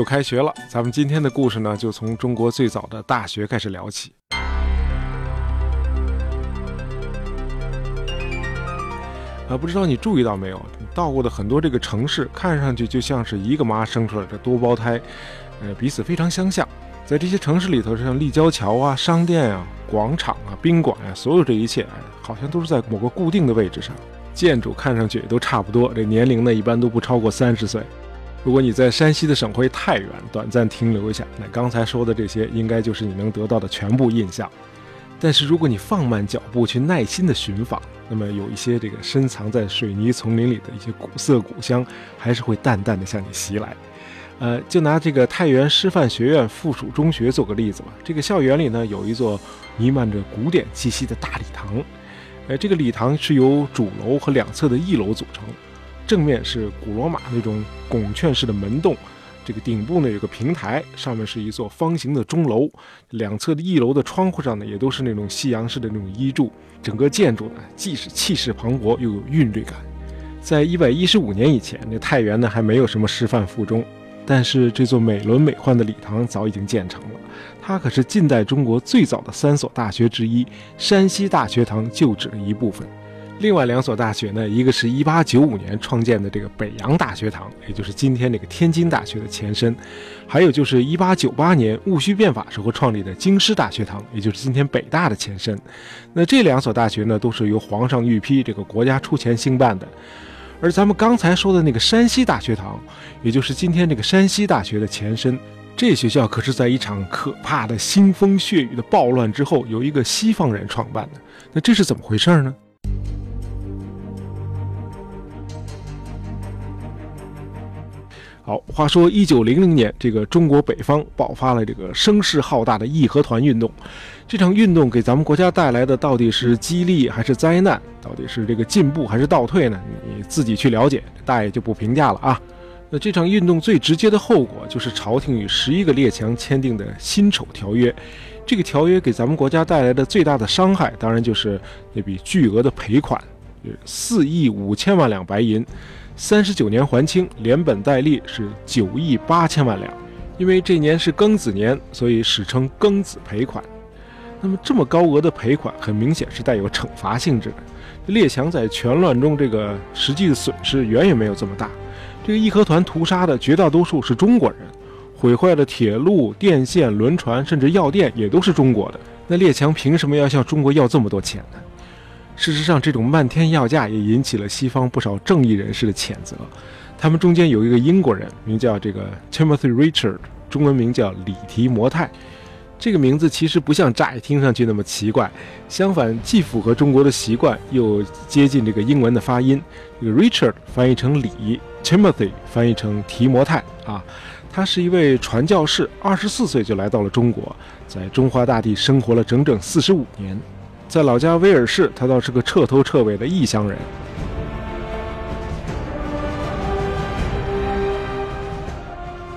又开学了，咱们今天的故事呢，就从中国最早的大学开始聊起。啊，不知道你注意到没有？你到过的很多这个城市，看上去就像是一个妈生出来的多胞胎，呃，彼此非常相像。在这些城市里头，像立交桥啊、商店啊、广场啊、宾馆啊，所有这一切，好像都是在某个固定的位置上。建筑看上去也都差不多，这年龄呢，一般都不超过三十岁。如果你在山西的省会太原短暂停留一下，那刚才说的这些应该就是你能得到的全部印象。但是如果你放慢脚步去耐心的寻访，那么有一些这个深藏在水泥丛林里的一些古色古香，还是会淡淡的向你袭来。呃，就拿这个太原师范学院附属中学做个例子吧。这个校园里呢，有一座弥漫着古典气息的大礼堂。呃，这个礼堂是由主楼和两侧的翼楼组成。正面是古罗马那种拱券式的门洞，这个顶部呢有个平台，上面是一座方形的钟楼，两侧的一楼的窗户上呢也都是那种西洋式的那种衣柱，整个建筑呢既是气势磅礴又有韵律感。在一百一十五年以前，那太原呢还没有什么师范附中，但是这座美轮美奂的礼堂早已经建成了，它可是近代中国最早的三所大学之一——山西大学堂旧址的一部分。另外两所大学呢，一个是一八九五年创建的这个北洋大学堂，也就是今天这个天津大学的前身；还有就是一八九八年戊戌变法时候创立的京师大学堂，也就是今天北大的前身。那这两所大学呢，都是由皇上御批，这个国家出钱兴办的。而咱们刚才说的那个山西大学堂，也就是今天这个山西大学的前身，这学校可是在一场可怕的腥风血雨的暴乱之后，由一个西方人创办的。那这是怎么回事呢？好，话说一九零零年，这个中国北方爆发了这个声势浩大的义和团运动。这场运动给咱们国家带来的到底是激励还是灾难？到底是这个进步还是倒退呢？你自己去了解，大爷就不评价了啊。那这场运动最直接的后果就是朝廷与十一个列强签订的辛丑条约。这个条约给咱们国家带来的最大的伤害，当然就是那笔巨额的赔款，四亿五千万两白银。三十九年还清，连本带利是九亿八千万两。因为这年是庚子年，所以史称庚子赔款。那么这么高额的赔款，很明显是带有惩罚性质的。列强在全乱中，这个实际的损失远远没有这么大。这个义和团屠杀的绝大多数是中国人，毁坏了铁路、电线、轮船，甚至药店也都是中国的。那列强凭什么要向中国要这么多钱呢？事实上，这种漫天要价也引起了西方不少正义人士的谴责。他们中间有一个英国人，名叫这个 Timothy Richard，中文名叫李提摩太。这个名字其实不像乍一听上去那么奇怪，相反，既符合中国的习惯，又接近这个英文的发音。这个 Richard 翻译成李，Timothy 翻译成提摩太啊。他是一位传教士，二十四岁就来到了中国，在中华大地生活了整整四十五年。在老家威尔士，他倒是个彻头彻尾的异乡人。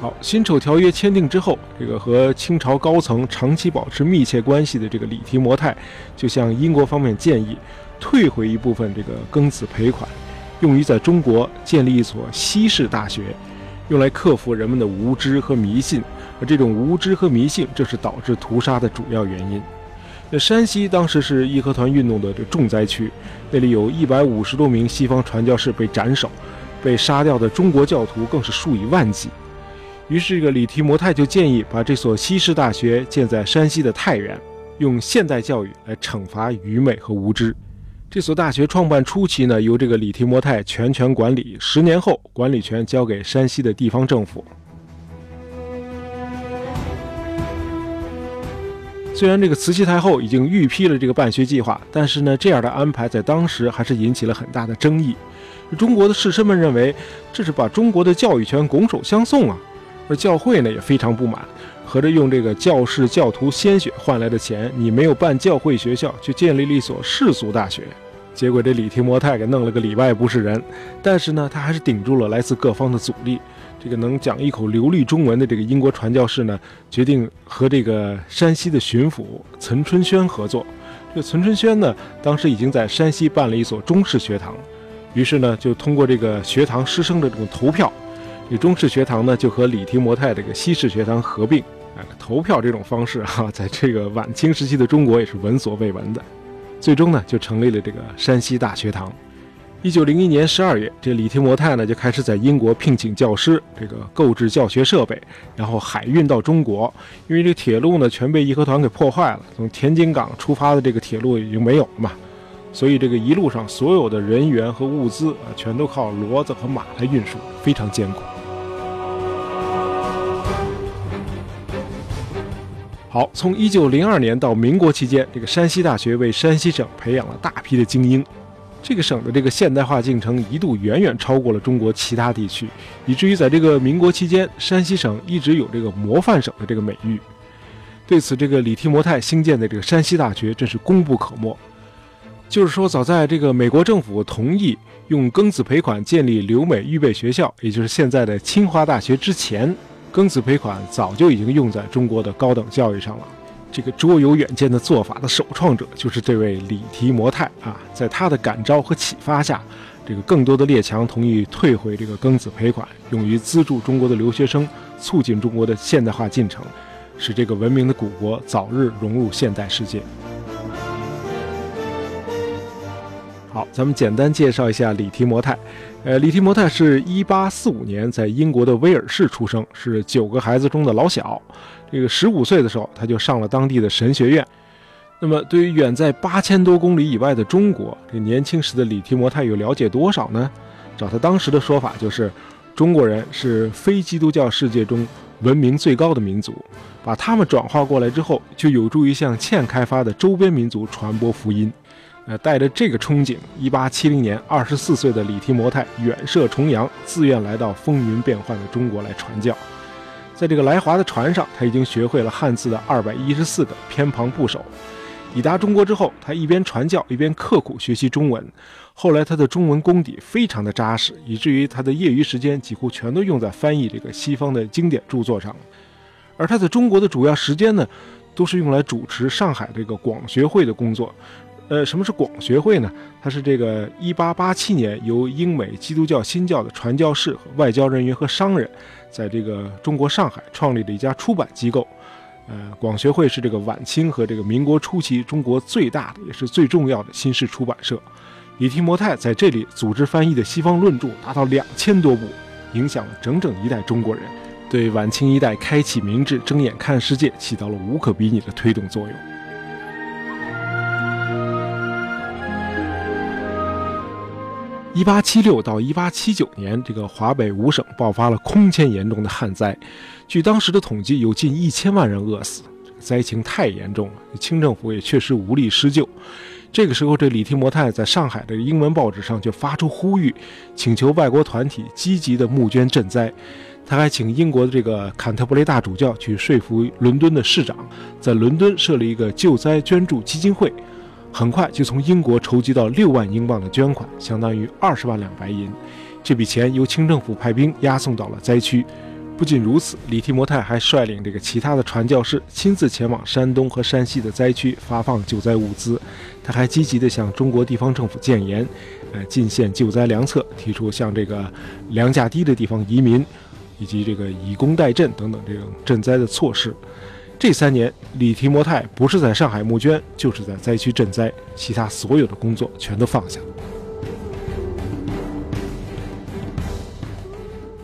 好，辛丑条约签订之后，这个和清朝高层长期保持密切关系的这个李提摩太，就向英国方面建议，退回一部分这个庚子赔款，用于在中国建立一所西式大学，用来克服人们的无知和迷信。而这种无知和迷信，正是导致屠杀的主要原因。那山西当时是义和团运动的重灾区，那里有一百五十多名西方传教士被斩首，被杀掉的中国教徒更是数以万计。于是，这个李提摩太就建议把这所西式大学建在山西的太原，用现代教育来惩罚愚昧和无知。这所大学创办初期呢，由这个李提摩太全权管理，十年后管理权交给山西的地方政府。虽然这个慈禧太后已经预批了这个办学计划，但是呢，这样的安排在当时还是引起了很大的争议。中国的士绅们认为这是把中国的教育权拱手相送啊，而教会呢也非常不满，合着用这个教士教徒鲜血换来的钱，你没有办教会学校，却建立了一所世俗大学，结果这李提摩太给弄了个里外不是人。但是呢，他还是顶住了来自各方的阻力。这个能讲一口流利中文的这个英国传教士呢，决定和这个山西的巡抚岑春轩合作。这个岑春轩呢，当时已经在山西办了一所中式学堂，于是呢，就通过这个学堂师生的这种投票，这中式学堂呢就和李提摩太这个西式学堂合并。哎，投票这种方式哈，在这个晚清时期的中国也是闻所未闻的。最终呢，就成立了这个山西大学堂。一九零一年十二月，这李提摩太呢就开始在英国聘请教师，这个购置教学设备，然后海运到中国。因为这个铁路呢全被义和团给破坏了，从田津港出发的这个铁路已经没有了嘛，所以这个一路上所有的人员和物资啊，全都靠骡子和马来运输，非常艰苦。好，从一九零二年到民国期间，这个山西大学为山西省培养了大批的精英。这个省的这个现代化进程一度远远超过了中国其他地区，以至于在这个民国期间，山西省一直有这个模范省的这个美誉。对此，这个李提摩太兴建的这个山西大学真是功不可没。就是说，早在这个美国政府同意用庚子赔款建立留美预备学校，也就是现在的清华大学之前。庚子赔款早就已经用在中国的高等教育上了。这个卓有远见的做法的首创者就是这位李提摩太啊，在他的感召和启发下，这个更多的列强同意退回这个庚子赔款，用于资助中国的留学生，促进中国的现代化进程，使这个文明的古国早日融入现代世界。好，咱们简单介绍一下李提摩太。呃，李提摩太是一八四五年在英国的威尔士出生，是九个孩子中的老小。这个十五岁的时候，他就上了当地的神学院。那么，对于远在八千多公里以外的中国，这年轻时的李提摩太又了解多少呢？找他当时的说法，就是中国人是非基督教世界中文明最高的民族，把他们转化过来之后，就有助于向欠开发的周边民族传播福音。呃，带着这个憧憬，一八七零年，二十四岁的李提摩太远涉重洋，自愿来到风云变幻的中国来传教。在这个来华的船上，他已经学会了汉字的二百一十四个偏旁部首。抵达中国之后，他一边传教，一边刻苦学习中文。后来，他的中文功底非常的扎实，以至于他的业余时间几乎全都用在翻译这个西方的经典著作上。而他在中国的主要时间呢，都是用来主持上海这个广学会的工作。呃，什么是广学会呢？它是这个1887年由英美基督教新教的传教士和外交人员和商人，在这个中国上海创立的一家出版机构。呃，广学会是这个晚清和这个民国初期中国最大的也是最重要的新式出版社。李提摩太在这里组织翻译的西方论著达到两千多部，影响了整整一代中国人，对晚清一代开启明智、睁眼看世界起到了无可比拟的推动作用。一八七六到一八七九年，这个华北五省爆发了空前严重的旱灾，据当时的统计，有近一千万人饿死，灾情太严重了，清政府也确实无力施救。这个时候，这李提摩太在上海的英文报纸上就发出呼吁，请求外国团体积极的募捐赈灾。他还请英国的这个坎特伯雷大主教去说服伦敦的市长，在伦敦设立一个救灾捐助基金会。很快就从英国筹集到六万英镑的捐款，相当于二十万两白银。这笔钱由清政府派兵押送到了灾区。不仅如此，李提摩太还率领这个其他的传教士亲自前往山东和山西的灾区发放救灾物资。他还积极地向中国地方政府建言，呃，进献救灾良策，提出向这个粮价低的地方移民，以及这个以工代赈等等这种赈灾的措施。这三年，李提摩太不是在上海募捐，就是在灾区赈灾，其他所有的工作全都放下。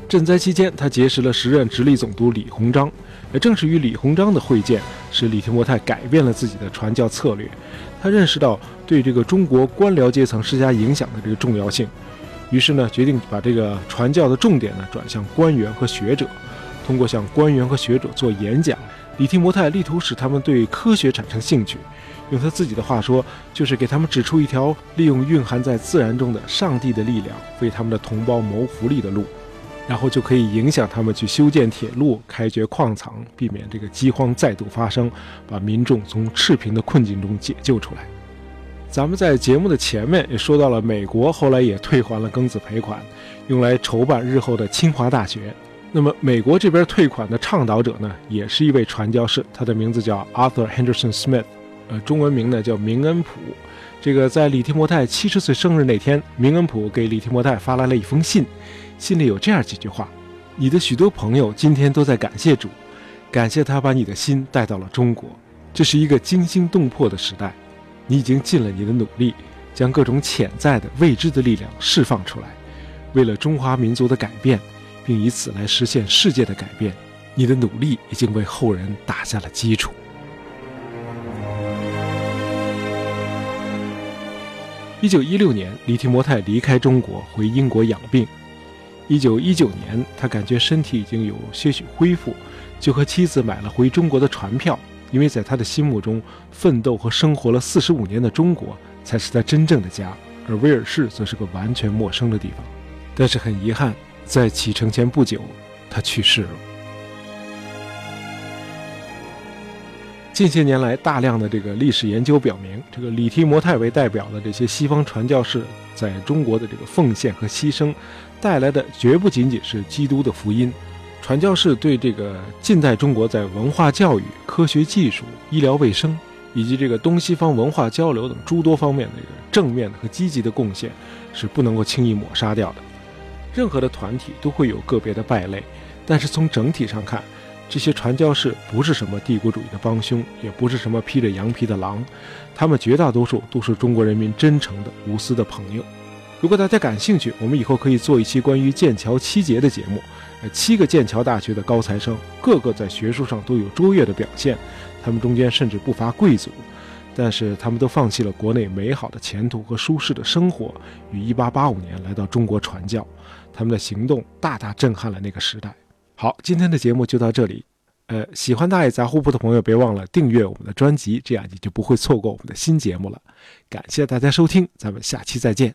赈灾期间，他结识了时任直隶总督李鸿章，也正是与李鸿章的会见，使李提摩太改变了自己的传教策略。他认识到对这个中国官僚阶层施加影响的这个重要性，于是呢，决定把这个传教的重点呢转向官员和学者，通过向官员和学者做演讲。李提摩太力图使他们对科学产生兴趣，用他自己的话说，就是给他们指出一条利用蕴含在自然中的上帝的力量为他们的同胞谋福利的路，然后就可以影响他们去修建铁路、开掘矿藏，避免这个饥荒再度发生，把民众从赤贫的困境中解救出来。咱们在节目的前面也说到了，美国后来也退还了庚子赔款，用来筹办日后的清华大学。那么，美国这边退款的倡导者呢，也是一位传教士，他的名字叫 Arthur Henderson Smith，呃，中文名呢叫明恩普。这个在李提摩太七十岁生日那天，明恩普给李提摩太发来了一封信，信里有这样几句话：你的许多朋友今天都在感谢主，感谢他把你的心带到了中国。这是一个惊心动魄的时代，你已经尽了你的努力，将各种潜在的未知的力量释放出来，为了中华民族的改变，并以此来实现世界的改变，你的努力已经为后人打下了基础。一九一六年，李提摩太离开中国，回英国养病。一九一九年，他感觉身体已经有些许恢复，就和妻子买了回中国的船票。因为在他的心目中，奋斗和生活了四十五年的中国才是他真正的家，而威尔士则是个完全陌生的地方。但是很遗憾，在启程前不久，他去世了。近些年来，大量的这个历史研究表明，这个李提摩太为代表的这些西方传教士在中国的这个奉献和牺牲，带来的绝不仅仅是基督的福音。传教士对这个近代中国在文化教育、科学技术、医疗卫生以及这个东西方文化交流等诸多方面的这个正面的和积极的贡献，是不能够轻易抹杀掉的。任何的团体都会有个别的败类，但是从整体上看。这些传教士不是什么帝国主义的帮凶，也不是什么披着羊皮的狼，他们绝大多数都是中国人民真诚的、无私的朋友。如果大家感兴趣，我们以后可以做一期关于剑桥七杰的节目。呃，七个剑桥大学的高材生，个个在学术上都有卓越的表现，他们中间甚至不乏贵族，但是他们都放弃了国内美好的前途和舒适的生活，于1885年来到中国传教。他们的行动大大震撼了那个时代。好，今天的节目就到这里。呃，喜欢大爷杂货铺的朋友，别忘了订阅我们的专辑，这样你就不会错过我们的新节目了。感谢大家收听，咱们下期再见。